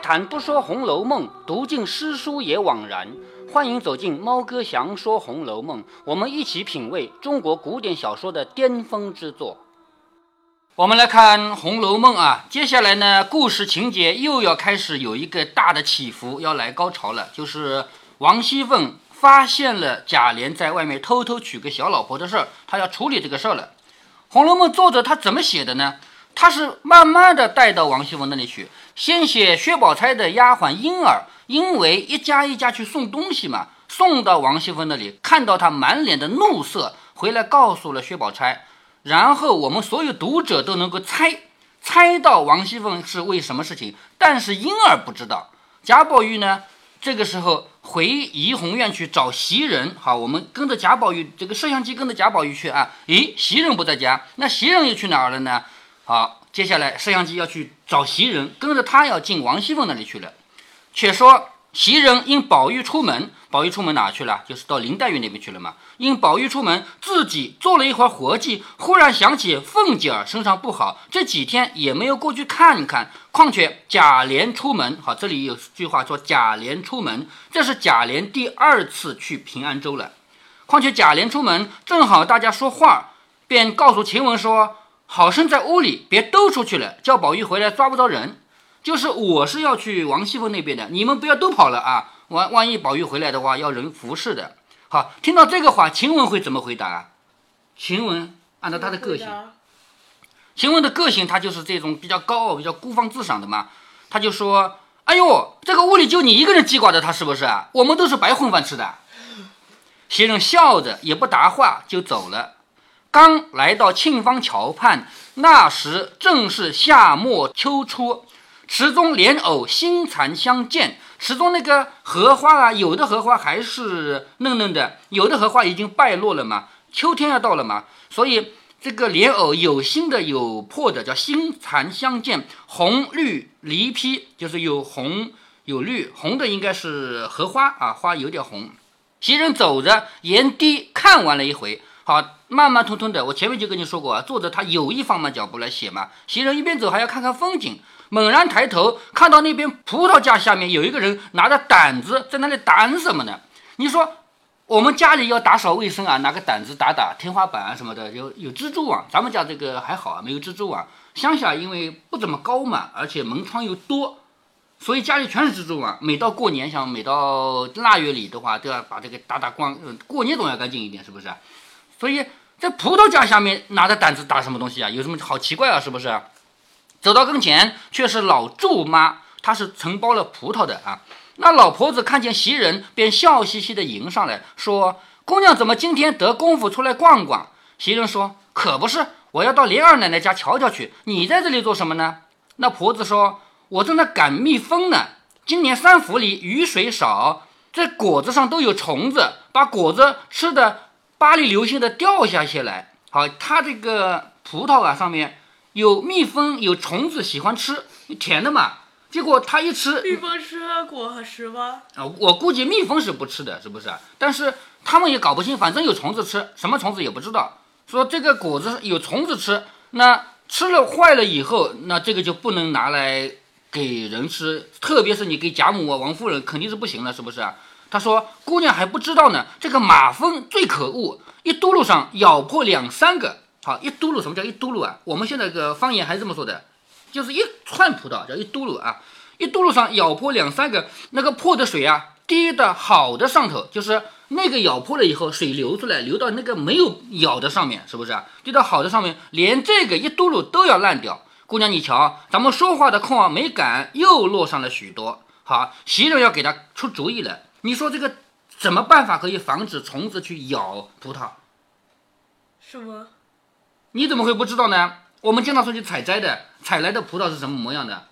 谈不说《红楼梦》，读尽诗书也枉然。欢迎走进猫哥祥说《红楼梦》，我们一起品味中国古典小说的巅峰之作。我们来看《红楼梦》啊，接下来呢，故事情节又要开始有一个大的起伏，要来高潮了，就是王熙凤发现了贾琏在外面偷偷娶个小老婆的事儿，他要处理这个事儿了。《红楼梦》作者他怎么写的呢？他是慢慢的带到王熙凤那里去，先写薛宝钗的丫鬟莺儿，因为一家一家去送东西嘛，送到王熙凤那里，看到她满脸的怒色，回来告诉了薛宝钗，然后我们所有读者都能够猜，猜到王熙凤是为什么事情，但是莺儿不知道。贾宝玉呢，这个时候回怡红院去找袭人，好，我们跟着贾宝玉，这个摄像机跟着贾宝玉去啊，咦，袭人不在家，那袭人又去哪儿了呢？好，接下来摄像机要去找袭人，跟着他要进王熙凤那里去了。却说袭人因宝玉出门，宝玉出门哪去了？就是到林黛玉那边去了嘛。因宝玉出门，自己做了一会儿活计，忽然想起凤姐儿身上不好，这几天也没有过去看看。况且贾琏出门，好，这里有句话说贾琏出门，这是贾琏第二次去平安州了。况且贾琏出门，正好大家说话，便告诉晴雯说。好生在屋里，别都出去了，叫宝玉回来抓不着人。就是我是要去王熙凤那边的，你们不要都跑了啊！万万一宝玉回来的话，要人服侍的。好，听到这个话，晴雯会怎么回答啊？晴雯按照她的个性，晴雯的个性，她就是这种比较高傲、比较孤芳自赏的嘛。她就说：“哎呦，这个屋里就你一个人记挂着他，是不是啊？我们都是白混饭吃的。”袭人笑着也不答话，就走了。刚来到沁芳桥畔，那时正是夏末秋初，池中莲藕新残相见。池中那个荷花啊，有的荷花还是嫩嫩的，有的荷花已经败落了嘛。秋天要到了嘛，所以这个莲藕有新的有破的，叫新残相见。红绿离披，就是有红有绿，红的应该是荷花啊，花有点红。袭人走着沿堤看完了一回。好，慢慢吞吞的。我前面就跟你说过啊，作者他有意放慢脚步来写嘛。行人一边走还要看看风景，猛然抬头看到那边葡萄架下面有一个人拿着掸子在那里掸什么呢？你说我们家里要打扫卫生啊，拿个掸子打打天花板啊什么的，有有蜘蛛网。咱们家这个还好啊，没有蜘蛛网。乡下因为不怎么高嘛，而且门窗又多，所以家里全是蜘蛛网。每到过年，像每到腊月里的话，都要把这个打打光。嗯过年总要干净一点，是不是？所以在葡萄架下面拿着掸子打什么东西啊？有什么好奇怪啊？是不是？走到跟前，却是老祝妈，她是承包了葡萄的啊。那老婆子看见袭人，便笑嘻嘻的迎上来，说：“姑娘怎么今天得功夫出来逛逛？”袭人说：“可不是，我要到林二奶奶家瞧瞧去。你在这里做什么呢？”那婆子说：“我正在赶蜜蜂呢。今年三府里雨水少，这果子上都有虫子，把果子吃的。”巴黎流星的掉下下来，好，它这个葡萄啊上面有蜜蜂，有虫子喜欢吃，甜的嘛。结果它一吃，蜜蜂吃果实吗？啊，我估计蜜蜂是不吃的，是不是？但是他们也搞不清，反正有虫子吃，什么虫子也不知道。说这个果子有虫子吃，那吃了坏了以后，那这个就不能拿来给人吃，特别是你给贾母啊、王夫人肯定是不行了，是不是啊？他说：“姑娘还不知道呢，这个马蜂最可恶，一嘟噜上咬破两三个。好，一嘟噜，什么叫一嘟噜啊？我们现在个方言还是这么说的，就是一串葡萄叫一嘟噜啊。一嘟噜上咬破两三个，那个破的水啊，滴的好的上头，就是那个咬破了以后，水流出来，流到那个没有咬的上面，是不是？滴到好的上面，连这个一嘟噜都要烂掉。姑娘你瞧，咱们说话的空啊没赶，又落上了许多。好，袭人要给他出主意了。”你说这个怎么办法可以防止虫子去咬葡萄？什么？你怎么会不知道呢？我们经常出去采摘的，采来的葡萄是什么模样的？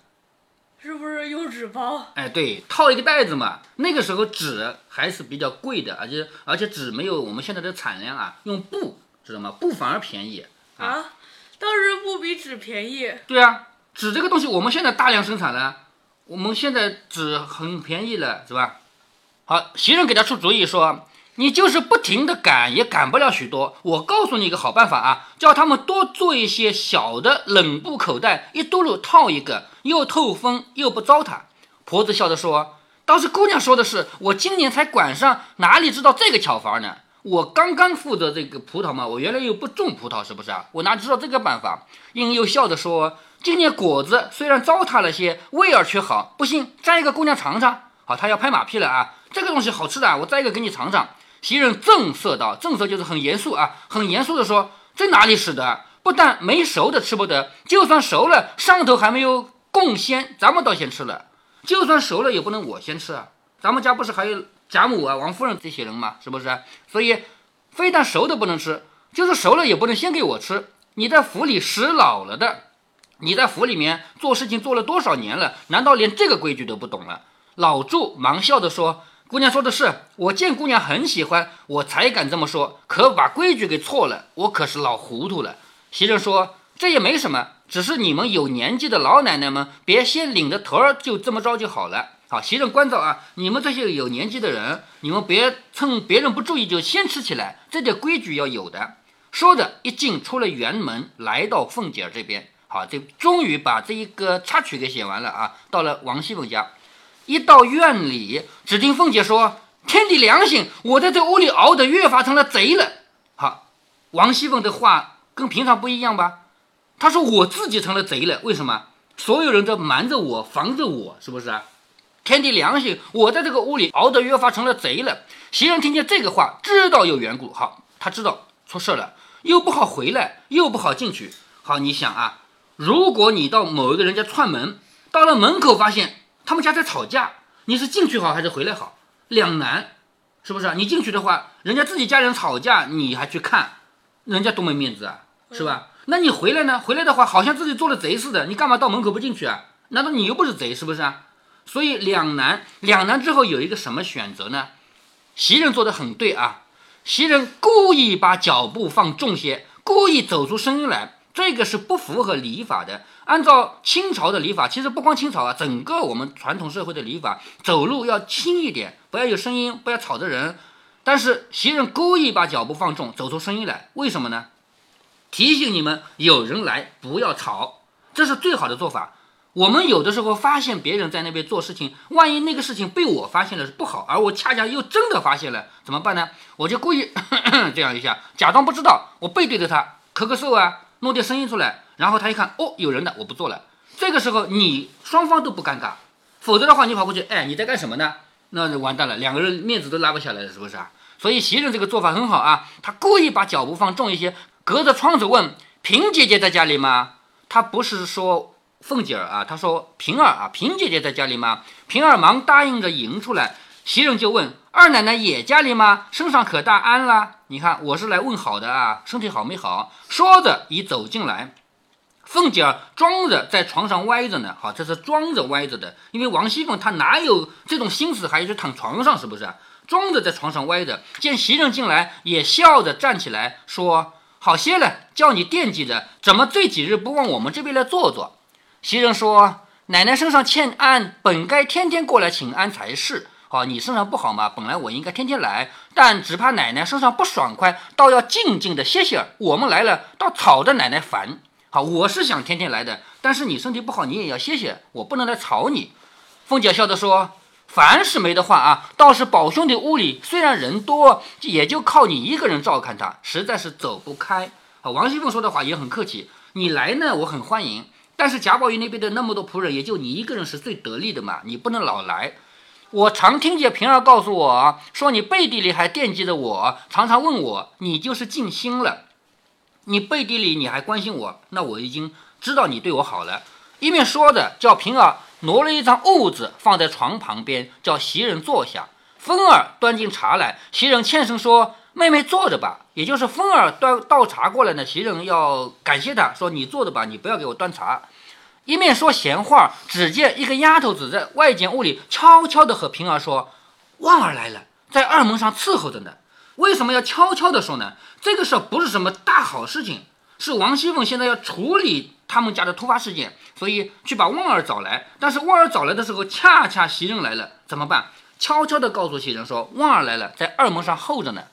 是不是用纸包？哎，对，套一个袋子嘛。那个时候纸还是比较贵的，而且而且纸没有我们现在的产量啊。用布知道吗？布反而便宜啊。当时布比纸便宜。对啊，纸这个东西我们现在大量生产了，我们现在纸很便宜了，是吧？好，袭人给他出主意说：“你就是不停的赶，也赶不了许多。我告诉你一个好办法啊，叫他们多做一些小的冷布口袋，一嘟噜套一个，又透风又不糟蹋。婆子笑着说：“倒是姑娘说的是，我今年才管上，哪里知道这个巧法呢？我刚刚负责这个葡萄嘛，我原来又不种葡萄，是不是啊？我哪知道这个办法？”英又笑着说：“今年果子虽然糟蹋了些，味儿却好，不信摘一个姑娘尝尝。”好，他要拍马屁了啊！这个东西好吃的，我摘一个给你尝尝。袭人正色道：“正色就是很严肃啊，很严肃的说，这哪里使得？不但没熟的吃不得，就算熟了，上头还没有贡鲜，咱们倒先吃了。就算熟了，也不能我先吃啊。咱们家不是还有贾母啊、王夫人这些人吗？是不是？所以，非但熟的不能吃，就是熟了也不能先给我吃。你在府里使老了的，你在府里面做事情做了多少年了？难道连这个规矩都不懂了？”老祝忙笑着说。姑娘说的是，我见姑娘很喜欢，我才敢这么说。可把规矩给错了，我可是老糊涂了。袭人说：“这也没什么，只是你们有年纪的老奶奶们，别先领着头儿就这么着就好了。”好，袭人关照啊，你们这些有年纪的人，你们别趁别人不注意就先吃起来，这点规矩要有的。说着，一进出了园门，来到凤姐儿这边。好，这终于把这一个插曲给写完了啊。到了王熙凤家。一到院里，只听凤姐说：“天地良心，我在这屋里熬得越发成了贼了。”好，王熙凤的话跟平常不一样吧？她说：“我自己成了贼了，为什么？所有人都瞒着我，防着我，是不是啊？天地良心，我在这个屋里熬得越发成了贼了。”袭人听见这个话，知道有缘故。好，他知道出事了，又不好回来，又不好进去。好，你想啊，如果你到某一个人家串门，到了门口发现。他们家在吵架，你是进去好还是回来好？两难，是不是？你进去的话，人家自己家人吵架，你还去看，人家多没面子啊，是吧？那你回来呢？回来的话，好像自己做了贼似的，你干嘛到门口不进去啊？难道你又不是贼，是不是啊？所以两难，两难之后有一个什么选择呢？袭人做的很对啊，袭人故意把脚步放重些，故意走出声音来。这个是不符合礼法的。按照清朝的礼法，其实不光清朝啊，整个我们传统社会的礼法，走路要轻一点，不要有声音，不要吵着人。但是袭人故意把脚步放重，走出声音来，为什么呢？提醒你们有人来，不要吵，这是最好的做法。我们有的时候发现别人在那边做事情，万一那个事情被我发现了是不好，而我恰恰又真的发现了，怎么办呢？我就故意 这样一下，假装不知道，我背对着他咳咳嗽啊。弄点声音出来，然后他一看，哦，有人的，我不做了。这个时候你双方都不尴尬，否则的话你跑过去，哎，你在干什么呢？那就完蛋了，两个人面子都拉不下来了，是不是啊？所以袭人这个做法很好啊，他故意把脚步放重一些，隔着窗子问平姐姐在家里吗？他不是说凤姐儿啊，他说平儿啊，平姐姐在家里吗？平儿忙答应着迎出来，袭人就问。二奶奶也家里吗？身上可大安了？你看我是来问好的啊，身体好没好？说着已走进来，凤姐儿装着在床上歪着呢。好，这是装着歪着的，因为王熙凤她哪有这种心思还去躺床上？是不是？装着在床上歪着，见袭人进来，也笑着站起来说：“好些了，叫你惦记着，怎么这几日不往我们这边来坐坐？”袭人说：“奶奶身上欠安，本该天天过来请安才是。”好，你身上不好嘛？本来我应该天天来，但只怕奶奶身上不爽快，倒要静静的歇歇。我们来了，倒吵着奶奶烦。好，我是想天天来的，但是你身体不好，你也要歇歇，我不能来吵你。凤姐笑着说：“凡是没得话啊，倒是宝兄弟屋里虽然人多，也就靠你一个人照看他，实在是走不开。”好，王熙凤说的话也很客气，你来呢，我很欢迎，但是贾宝玉那边的那么多仆人，也就你一个人是最得力的嘛，你不能老来。我常听见平儿告诉我说，你背地里还惦记着我，常常问我，你就是尽心了。你背地里你还关心我，那我已经知道你对我好了。一面说着，叫平儿挪了一张褥子放在床旁边，叫袭人坐下。风儿端进茶来，袭人欠声说：“妹妹坐着吧。”也就是风儿端倒茶过来呢，袭人要感谢他说：“你坐着吧，你不要给我端茶。”一面说闲话，只见一个丫头子在外间屋里悄悄地和平儿说：“旺儿来了，在二门上伺候着呢。”为什么要悄悄地说呢？这个事儿不是什么大好事情，是王熙凤现在要处理他们家的突发事件，所以去把旺儿找来。但是旺儿找来的时候，恰恰袭人来了，怎么办？悄悄地告诉袭人说：“旺儿来了，在二门上候着呢。”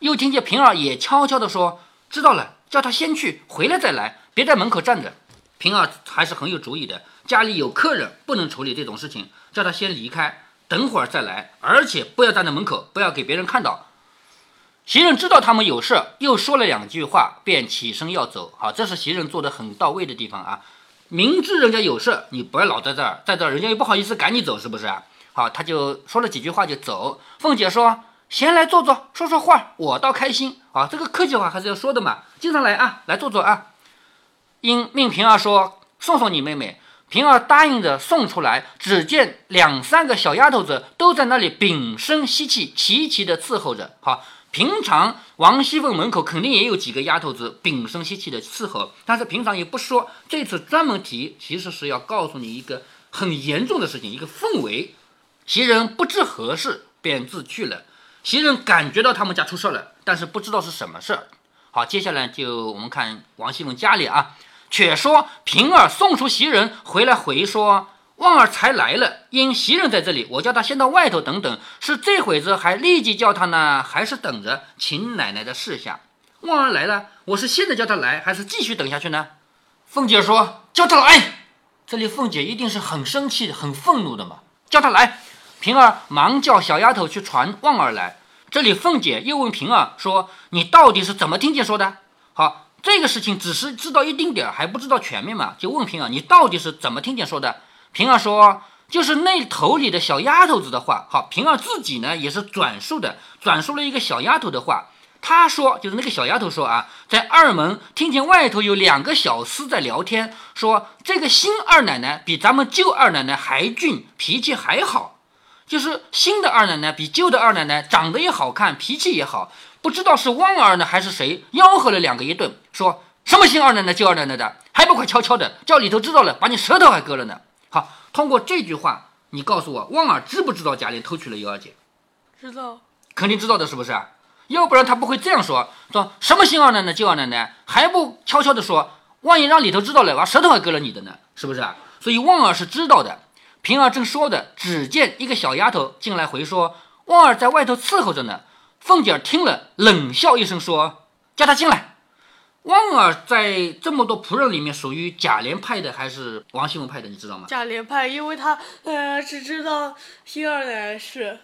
又听见平儿也悄悄地说：“知道了，叫他先去，回来再来，别在门口站着。”平儿还是很有主意的，家里有客人，不能处理这种事情，叫他先离开，等会儿再来，而且不要站在门口，不要给别人看到。袭人知道他们有事，又说了两句话，便起身要走。好，这是袭人做的很到位的地方啊。明知人家有事，你不要老在这儿，在这儿人家又不好意思赶你走，是不是啊？好，他就说了几句话就走。凤姐说：“闲来坐坐，说说话，我倒开心。”啊，这个客气话还是要说的嘛。经常来啊，来坐坐啊。因命平儿说：“送送你妹妹。”平儿答应着送出来，只见两三个小丫头子都在那里屏声息气，齐齐的伺候着。好。平常王熙凤门口肯定也有几个丫头子屏声息气的伺候，但是平常也不说。这次专门提，其实是要告诉你一个很严重的事情，一个氛围。袭人不知何事，便自去了。袭人感觉到他们家出事了，但是不知道是什么事儿。好，接下来就我们看王熙凤家里啊，却说平儿送出袭人回来回说。旺儿才来了，因袭人在这里，我叫他先到外头等等。是这会子还立即叫他呢，还是等着秦奶奶的示下？旺儿来了，我是现在叫他来，还是继续等下去呢？凤姐说：“叫他来。”这里凤姐一定是很生气、很愤怒的嘛，叫他来。平儿忙叫小丫头去传旺儿来。这里凤姐又问平儿说：“你到底是怎么听见说的？”好，这个事情只是知道一丁点儿，还不知道全面嘛，就问平儿：“你到底是怎么听见说的？”平儿说：“就是那头里的小丫头子的话。”好，平儿自己呢也是转述的，转述了一个小丫头的话。她说：“就是那个小丫头说啊，在二门听见外头有两个小厮在聊天，说这个新二奶奶比咱们旧二奶奶还俊，脾气还好。就是新的二奶奶比旧的二奶奶长得也好看，脾气也好。不知道是旺儿呢还是谁吆喝了两个一顿，说什么新二奶奶、旧二奶奶的，还不快悄悄的叫里头知道了，把你舌头还割了呢。”好，通过这句话，你告诉我，旺儿知不知道贾琏偷娶了尤二姐？知道，肯定知道的，是不是？要不然他不会这样说，说什么新二奶奶、旧二奶奶，还不悄悄的说，万一让里头知道了，把舌头还割了你的呢，是不是？所以旺儿是知道的。平儿正说的，只见一个小丫头进来回说，旺儿在外头伺候着呢。凤姐儿听了，冷笑一声说：“叫他进来。”旺儿在这么多仆人里面属于贾琏派的还是王熙凤派的？你知道吗？贾琏派，因为他呃只知道新二奶奶是。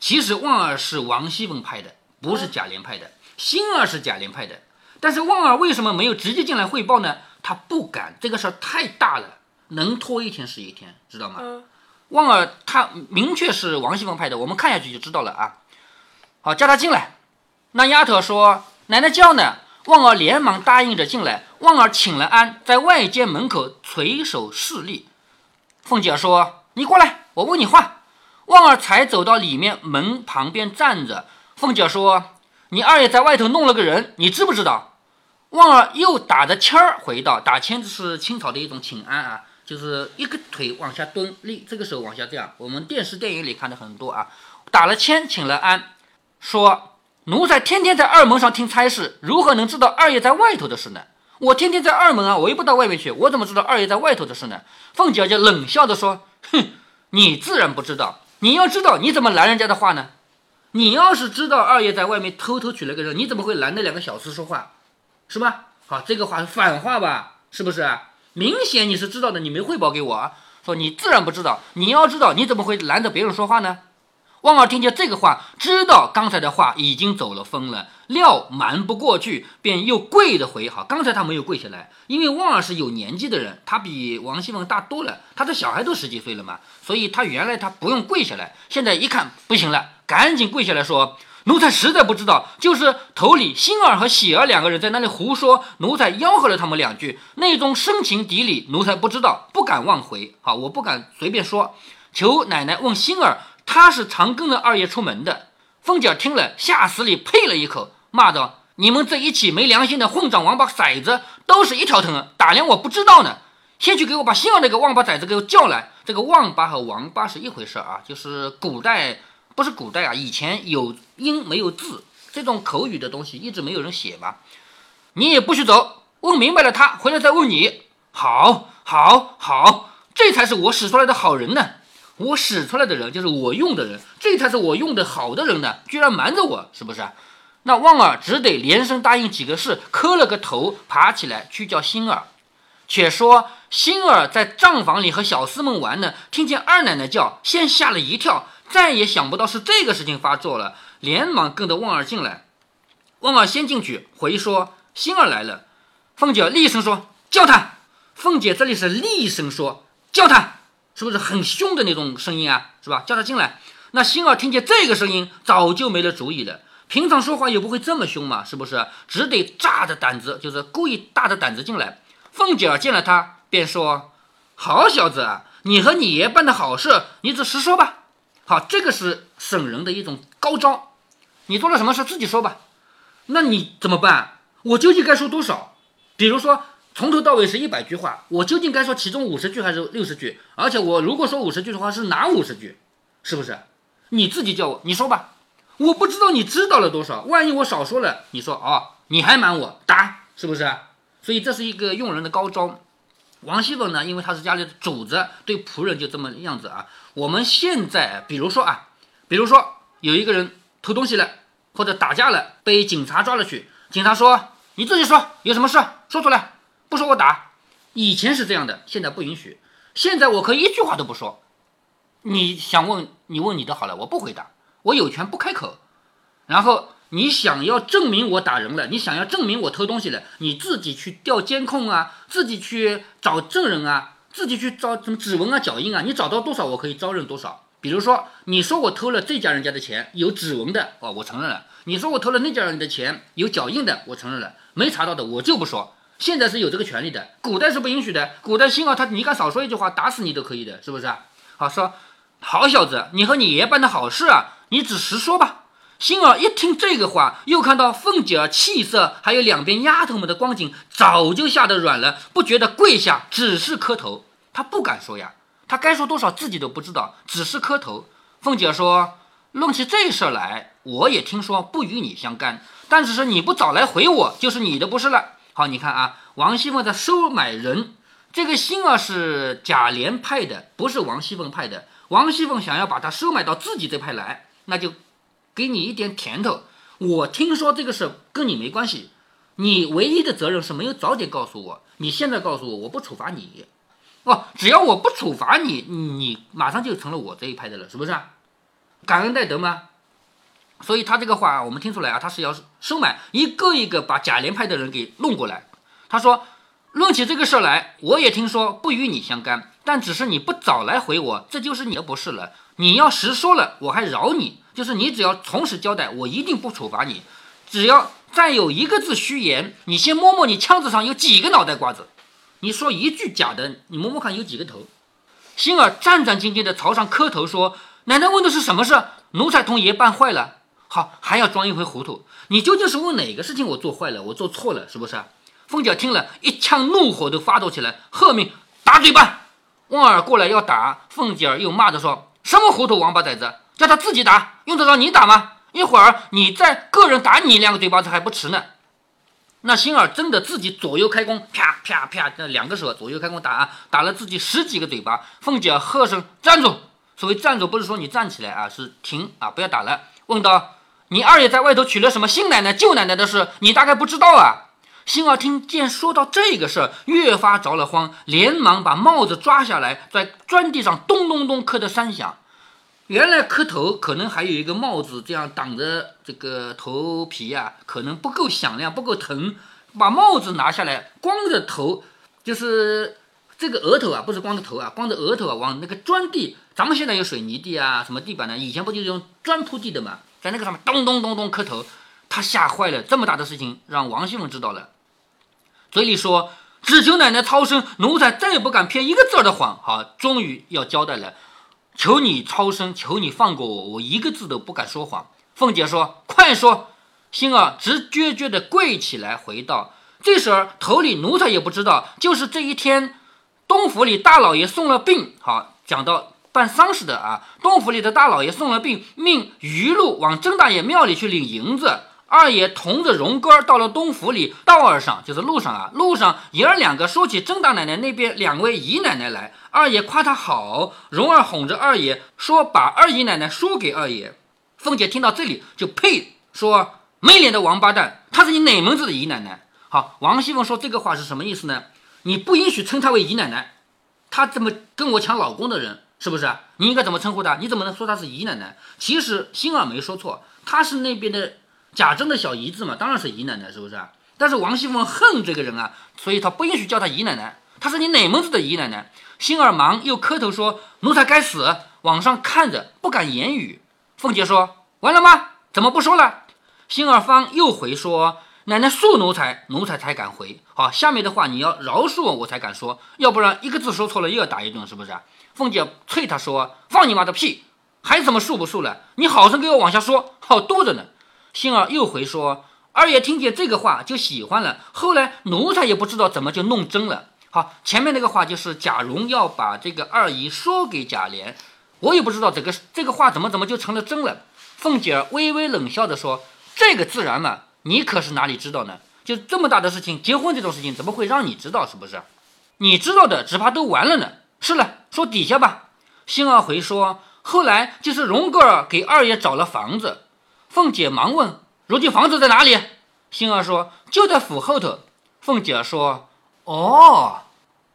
其实旺儿是王熙凤派的，不是贾琏派的。星儿是贾琏派的，但是旺儿为什么没有直接进来汇报呢？他不敢，这个事儿太大了，能拖一天是一天，知道吗？嗯。旺儿他明确是王熙凤派的，我们看下去就知道了啊。好，叫他进来。那丫头说：“奶奶叫呢。”旺儿连忙答应着进来。旺儿请了安，在外间门口垂手侍立。凤姐说：“你过来，我问你话。”旺儿才走到里面门旁边站着。凤姐说：“你二爷在外头弄了个人，你知不知道？”旺儿又打着签儿回道：“打签子是清朝的一种请安啊，就是一个腿往下蹲立，这个手往下这样。我们电视电影里看的很多啊。打了签，请了安，说。”奴才天天在二门上听差事，如何能知道二爷在外头的事呢？我天天在二门啊，我又不到外面去，我怎么知道二爷在外头的事呢？凤姐就冷笑着说：“哼，你自然不知道。你要知道，你怎么拦人家的话呢？你要是知道二爷在外面偷偷娶了个人，你怎么会拦那两个小厮说话，是吧？好，这个话是反话吧？是不是？明显你是知道的，你没汇报给我啊。说你自然不知道，你要知道，你怎么会拦着别人说话呢？”旺儿听见这个话，知道刚才的话已经走了。风了，料瞒不过去，便又跪着回。好，刚才他没有跪下来，因为旺儿是有年纪的人，他比王熙凤大多了，他的小孩都十几岁了。嘛，所以他原来他不用跪下来，现在一看不行了，赶紧跪下来说：“奴才实在不知道，就是头里星儿和喜儿两个人在那里胡说，奴才吆喝了。他们两句，那种深情敌理，奴才不知道，不敢妄回。好，我不敢随便说，求奶奶问星儿。”他是常跟着二爷出门的。凤姐听了，吓死里呸了一口，骂道：“你们这一起没良心的混账王八崽子，都是一条藤，打量我不知道呢。先去给我把姓那个王八崽子给我叫来。这个王八和王八是一回事啊，就是古代不是古代啊，以前有音没有字，这种口语的东西一直没有人写嘛。你也不许走，问明白了他回来再问你。好，好，好，这才是我使出来的好人呢。”我使出来的人就是我用的人，这才是我用的好的人呢！居然瞒着我，是不是？那旺儿只得连声答应几个事，磕了个头，爬起来去叫星儿。且说星儿在账房里和小厮们玩呢，听见二奶奶叫，先吓了一跳，再也想不到是这个事情发作了，连忙跟着旺儿进来。旺儿先进去回说星儿来了，凤姐厉声说叫他。凤姐这里是厉声说叫他，是不是很凶的那种声音啊？是吧？叫他进来。那星儿听见这个声音，早就没了主意了。平常说话也不会这么凶嘛，是不是？只得炸着胆子，就是故意大着胆子进来。凤姐儿见了他，便说：“好小子，你和你爷办的好事，你只实说吧。好，这个是审人的一种高招。你做了什么事，自己说吧。那你怎么办？我究竟该说多少？比如说，从头到尾是一百句话，我究竟该说其中五十句还是六十句？而且我如果说五十句的话，是哪五十句？是不是？你自己叫我，你说吧。”我不知道你知道了多少，万一我少说了，你说哦，你还瞒我打，是不是？所以这是一个用人的高招。王熙凤呢，因为她是家里的主子，对仆人就这么样子啊。我们现在，比如说啊，比如说有一个人偷东西了，或者打架了，被警察抓了去，警察说你自己说有什么事说出来，不说我打。以前是这样的，现在不允许。现在我可以一句话都不说。你想问你问你的好了，我不回答。我有权不开口，然后你想要证明我打人了，你想要证明我偷东西了，你自己去调监控啊，自己去找证人啊，自己去找什么指纹啊、脚印啊，你找到多少我可以招认多少。比如说，你说我偷了这家人家的钱，有指纹的哦，我承认了；你说我偷了那家人的钱，有脚印的，我承认了。没查到的我就不说。现在是有这个权利的，古代是不允许的。古代星儿他，你敢少说一句话，打死你都可以的，是不是？好说，好小子，你和你爷办的好事啊。你只实说吧。星儿一听这个话，又看到凤姐儿气色，还有两边丫头们的光景，早就吓得软了，不觉得跪下，只是磕头。她不敢说呀，她该说多少自己都不知道，只是磕头。凤姐说：“论起这事儿来，我也听说不与你相干，但只是你不早来回我，就是你的不是了。”好，你看啊，王熙凤在收买人，这个星儿是贾琏派的，不是王熙凤派的。王熙凤想要把他收买到自己这派来。那就给你一点甜头。我听说这个事跟你没关系，你唯一的责任是没有早点告诉我。你现在告诉我，我不处罚你。哦，只要我不处罚你，你马上就成了我这一派的了，是不是？感恩戴德吗？所以他这个话我们听出来啊，他是要收买一个一个把贾琏派的人给弄过来。他说，论起这个事来，我也听说不与你相干，但只是你不早来回我，这就是你的不是了。你要实说了，我还饶你；就是你只要从实交代，我一定不处罚你。只要再有一个字虚言，你先摸摸你枪子上有几个脑袋瓜子。你说一句假的，你摸摸看有几个头。星儿战战兢兢地朝上磕头说：“奶奶问的是什么事？奴才同爷办坏了。好，还要装一回糊涂。你究竟是问哪个事情我做坏了，我做错了，是不是？”凤姐听了一腔怒火都发作起来，喝命打嘴巴。旺儿过来要打，凤姐儿又骂着说。什么糊涂王八崽子，叫他自己打，用得着你打吗？一会儿你再个人打你两个嘴巴子还不迟呢。那星儿真的自己左右开弓，啪啪啪，那两个手左右开弓打啊，打了自己十几个嘴巴。凤姐儿喝声站住，所谓站住不是说你站起来啊，是停啊，不要打了。问道：你二爷在外头娶了什么新奶奶、旧奶奶的事，你大概不知道啊？星儿听见说到这个事儿，越发着了慌，连忙把帽子抓下来，在砖地上咚咚咚磕的三响。原来磕头可能还有一个帽子这样挡着这个头皮呀，可能不够响亮，不够疼。把帽子拿下来，光着头，就是这个额头啊，不是光着头啊，光着额头啊，往那个砖地，咱们现在有水泥地啊，什么地板呢？以前不就是用砖铺地的嘛，在那个上面咚咚咚咚磕头。他吓坏了，这么大的事情让王熙凤知道了，嘴里说：“只求奶奶超生，奴才再也不敢骗一个字的谎。”好，终于要交代了，求你超生，求你放过我，我一个字都不敢说谎。凤姐说：“快说！”星儿直撅撅的跪起来，回道：“这时候头里奴才也不知道，就是这一天，东府里大老爷送了病。好，讲到办丧事的啊，东府里的大老爷送了病，命余禄往曾大爷庙里去领银子。”二爷同着荣哥到了东府里，道儿上就是路上啊，路上爷儿两个说起曾大奶奶那边两位姨奶奶来，二爷夸她好，荣儿哄着二爷说把二姨奶奶说给二爷。凤姐听到这里就呸，说没脸的王八蛋，她是你哪门子的姨奶奶？好，王熙凤说这个话是什么意思呢？你不允许称她为姨奶奶，她这么跟我抢老公的人，是不是？你应该怎么称呼她？你怎么能说她是姨奶奶？其实星儿没说错，她是那边的贾珍的小姨子嘛，当然是姨奶奶，是不是？但是王熙凤恨这个人啊，所以她不允许叫她姨奶奶。她是你哪门子的姨奶奶？星儿忙又磕头说：“奴才该死。”往上看着不敢言语。凤姐说：“完了吗？怎么不说了？”星儿方又回说：“奶奶恕奴才，奴才才敢回。好，下面的话你要饶恕我，我才敢说，要不然一个字说错了又要打一顿，是不是？”凤姐啐他说：“放你妈的屁！还怎么恕不恕了？你好生给我往下说，好多着呢。”星儿又回说：“二爷听见这个话就喜欢了，后来奴才也不知道怎么就弄真了。”好，前面那个话就是贾蓉要把这个二姨说给贾琏，我也不知道这个这个话怎么怎么就成了真了。凤姐微微冷笑着说：“这个自然嘛，你可是哪里知道呢？就这么大的事情，结婚这种事情怎么会让你知道？是不是？你知道的，只怕都完了呢。是了，说底下吧。”星儿回说：“后来就是荣哥儿给二爷找了房子。”凤姐忙问：“如今房子在哪里？”星儿说：“就在府后头。”凤姐说。哦，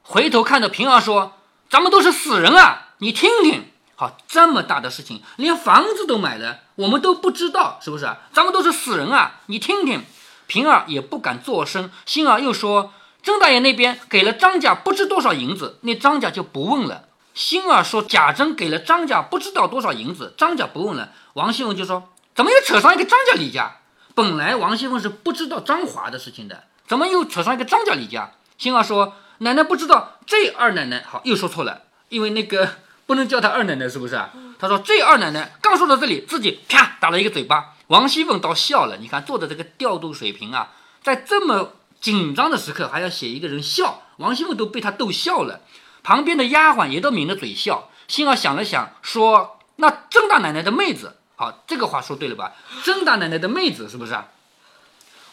回头看着平儿说：“咱们都是死人啊，你听听，好，这么大的事情，连房子都买了，我们都不知道，是不是？咱们都是死人啊，你听听。”平儿也不敢作声。星儿又说：“甄大爷那边给了张家不知多少银子，那张家就不问了。”星儿说：“贾珍给了张家不知道多少银子，张家不问了。”王熙凤就说：“怎么又扯上一个张家李家？本来王熙凤是不知道张华的事情的，怎么又扯上一个张家李家？”星儿说：“奶奶不知道这二奶奶好，又说错了，因为那个不能叫她二奶奶，是不是？”他说：“这二奶奶刚说到这里，自己啪打了一个嘴巴。”王熙凤倒笑了。你看做的这个调度水平啊，在这么紧张的时刻还要写一个人笑，王熙凤都被他逗笑了。旁边的丫鬟也都抿着嘴笑。星儿想了想，说：“那甄大奶奶的妹子，好，这个话说对了吧？甄大奶奶的妹子是不是？”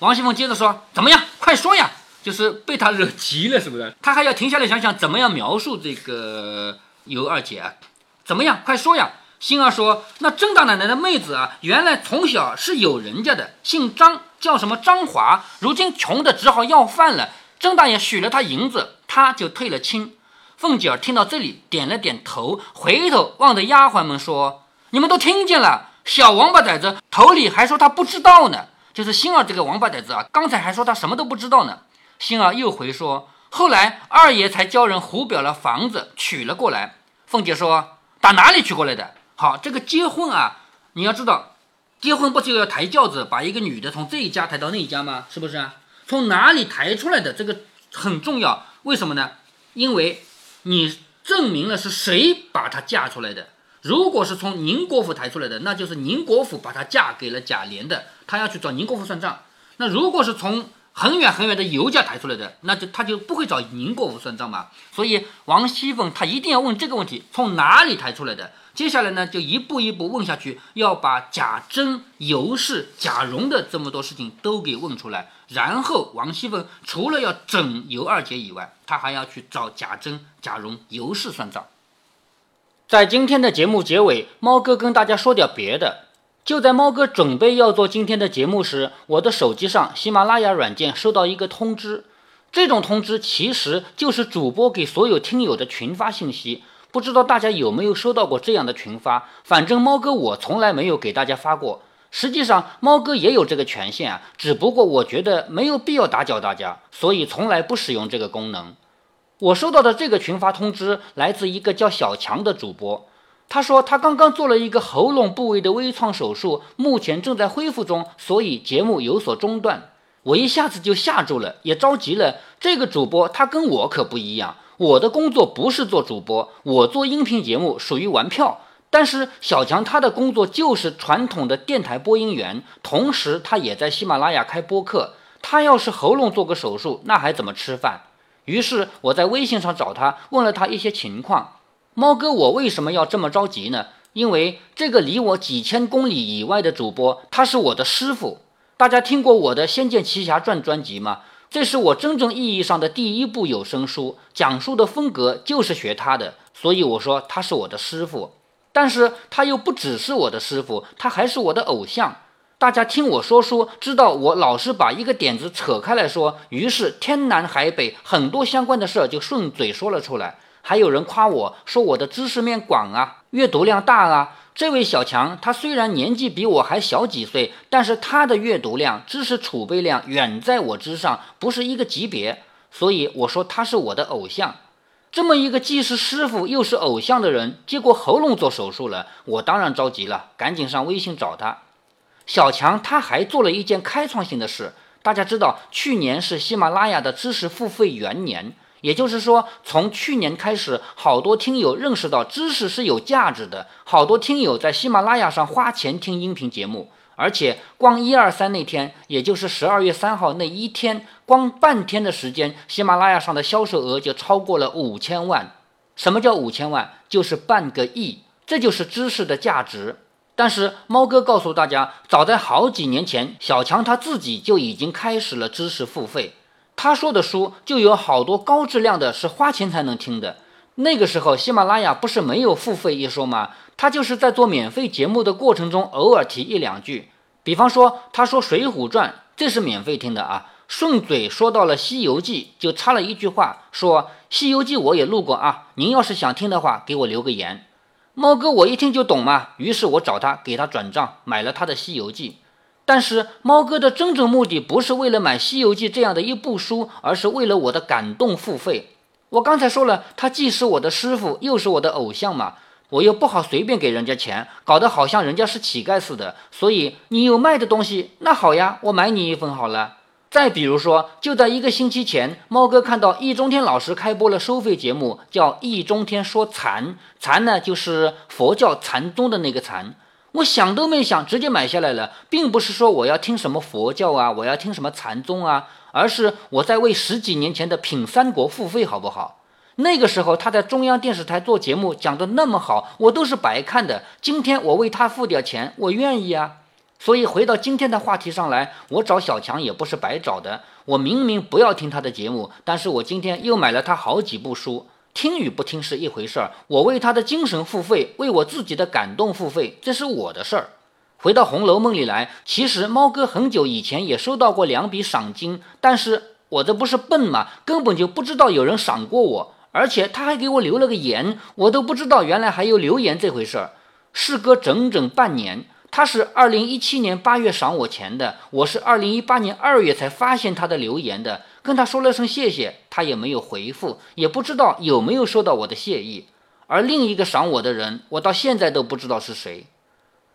王熙凤接着说：“怎么样？快说呀！”就是被他惹急了，是不是？他还要停下来想想怎么样描述这个尤二姐？怎么样？快说呀！星儿说：“那郑大奶奶的妹子啊，原来从小是有人家的，姓张，叫什么张华。如今穷的只好要饭了。郑大爷许了她银子，她就退了亲。”凤姐儿听到这里，点了点头，回头望着丫鬟们说：“你们都听见了？小王八崽子头里还说他不知道呢，就是星儿这个王八崽子啊，刚才还说他什么都不知道呢。”星儿又回说：“后来二爷才叫人胡表了房子，娶了过来。”凤姐说：“打哪里娶过来的？”好，这个结婚啊，你要知道，结婚不就要抬轿子，把一个女的从这一家抬到那一家吗？是不是啊？从哪里抬出来的，这个很重要。为什么呢？因为你证明了是谁把她嫁出来的。如果是从宁国府抬出来的，那就是宁国府把她嫁给了贾琏的，他要去找宁国府算账。那如果是从很远很远的油价抬出来的，那就他就不会找宁国府算账嘛。所以王熙凤她一定要问这个问题：从哪里抬出来的？接下来呢，就一步一步问下去，要把贾珍、尤氏、贾蓉的这么多事情都给问出来。然后王熙凤除了要整尤二姐以外，她还要去找贾珍、贾蓉、尤氏算账。在今天的节目结尾，猫哥跟大家说点别的。就在猫哥准备要做今天的节目时，我的手机上喜马拉雅软件收到一个通知。这种通知其实就是主播给所有听友的群发信息。不知道大家有没有收到过这样的群发？反正猫哥我从来没有给大家发过。实际上，猫哥也有这个权限啊，只不过我觉得没有必要打搅大家，所以从来不使用这个功能。我收到的这个群发通知来自一个叫小强的主播。他说他刚刚做了一个喉咙部位的微创手术，目前正在恢复中，所以节目有所中断。我一下子就吓住了，也着急了。这个主播他跟我可不一样，我的工作不是做主播，我做音频节目属于玩票。但是小强他的工作就是传统的电台播音员，同时他也在喜马拉雅开播客。他要是喉咙做个手术，那还怎么吃饭？于是我在微信上找他，问了他一些情况。猫哥，我为什么要这么着急呢？因为这个离我几千公里以外的主播，他是我的师傅。大家听过我的《仙剑奇侠传》专辑吗？这是我真正意义上的第一部有声书，讲述的风格就是学他的，所以我说他是我的师傅。但是他又不只是我的师傅，他还是我的偶像。大家听我说书，知道我老是把一个点子扯开来说，于是天南海北很多相关的事儿就顺嘴说了出来。还有人夸我说我的知识面广啊，阅读量大啊。这位小强，他虽然年纪比我还小几岁，但是他的阅读量、知识储备量远在我之上，不是一个级别。所以我说他是我的偶像。这么一个既是师傅又是偶像的人，结果喉咙做手术了，我当然着急了，赶紧上微信找他。小强他还做了一件开创性的事，大家知道，去年是喜马拉雅的知识付费元年。也就是说，从去年开始，好多听友认识到知识是有价值的，好多听友在喜马拉雅上花钱听音频节目，而且光一二三那天，也就是十二月三号那一天，光半天的时间，喜马拉雅上的销售额就超过了五千万。什么叫五千万？就是半个亿，这就是知识的价值。但是猫哥告诉大家，早在好几年前，小强他自己就已经开始了知识付费。他说的书就有好多高质量的，是花钱才能听的。那个时候，喜马拉雅不是没有付费一说吗？他就是在做免费节目的过程中，偶尔提一两句。比方说，他说《水浒传》，这是免费听的啊。顺嘴说到了《西游记》，就插了一句话，说《西游记》我也录过啊。您要是想听的话，给我留个言。猫哥我一听就懂嘛，于是我找他，给他转账，买了他的《西游记》。但是猫哥的真正目的不是为了买《西游记》这样的一部书，而是为了我的感动付费。我刚才说了，他既是我的师傅，又是我的偶像嘛，我又不好随便给人家钱，搞得好像人家是乞丐似的。所以你有卖的东西，那好呀，我买你一份好了。再比如说，就在一个星期前，猫哥看到易中天老师开播了收费节目，叫《易中天说禅》，禅呢就是佛教禅宗的那个禅。我想都没想，直接买下来了，并不是说我要听什么佛教啊，我要听什么禅宗啊，而是我在为十几年前的品三国付费，好不好？那个时候他在中央电视台做节目讲的那么好，我都是白看的。今天我为他付点钱，我愿意啊。所以回到今天的话题上来，我找小强也不是白找的。我明明不要听他的节目，但是我今天又买了他好几部书。听与不听是一回事儿，我为他的精神付费，为我自己的感动付费，这是我的事儿。回到《红楼梦》里来，其实猫哥很久以前也收到过两笔赏金，但是我这不是笨吗？根本就不知道有人赏过我，而且他还给我留了个言，我都不知道原来还有留言这回事儿。事隔整整半年。他是二零一七年八月赏我钱的，我是二零一八年二月才发现他的留言的，跟他说了声谢谢，他也没有回复，也不知道有没有收到我的谢意。而另一个赏我的人，我到现在都不知道是谁。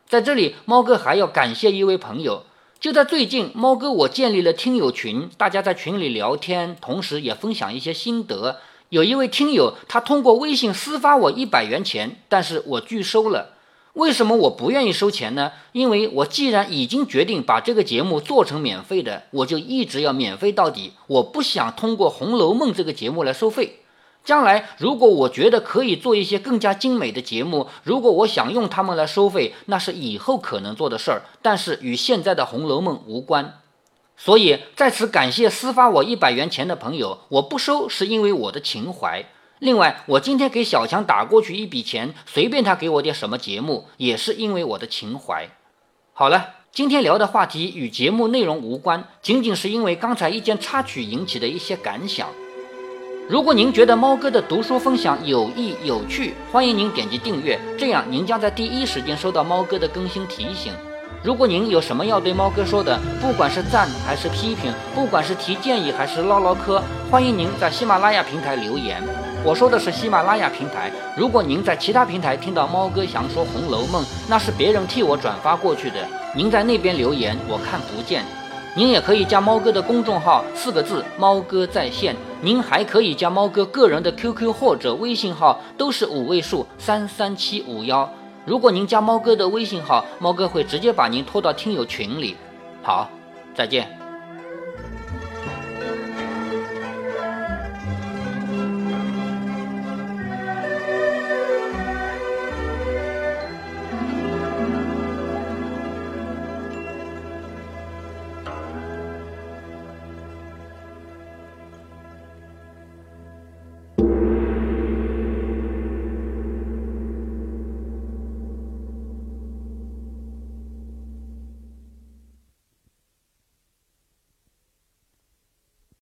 在这里，猫哥还要感谢一位朋友，就在最近，猫哥我建立了听友群，大家在群里聊天，同时也分享一些心得。有一位听友，他通过微信私发我一百元钱，但是我拒收了。为什么我不愿意收钱呢？因为我既然已经决定把这个节目做成免费的，我就一直要免费到底。我不想通过《红楼梦》这个节目来收费。将来如果我觉得可以做一些更加精美的节目，如果我想用它们来收费，那是以后可能做的事儿，但是与现在的《红楼梦》无关。所以在此感谢私发我一百元钱的朋友，我不收是因为我的情怀。另外，我今天给小强打过去一笔钱，随便他给我点什么节目，也是因为我的情怀。好了，今天聊的话题与节目内容无关，仅仅是因为刚才一件插曲引起的一些感想。如果您觉得猫哥的读书分享有益有趣，欢迎您点击订阅，这样您将在第一时间收到猫哥的更新提醒。如果您有什么要对猫哥说的，不管是赞还是批评，不管是提建议还是唠唠嗑，欢迎您在喜马拉雅平台留言。我说的是喜马拉雅平台，如果您在其他平台听到猫哥想说《红楼梦》，那是别人替我转发过去的，您在那边留言我看不见。您也可以加猫哥的公众号，四个字“猫哥在线”。您还可以加猫哥个人的 QQ 或者微信号，都是五位数三三七五幺。如果您加猫哥的微信号，猫哥会直接把您拖到听友群里。好，再见。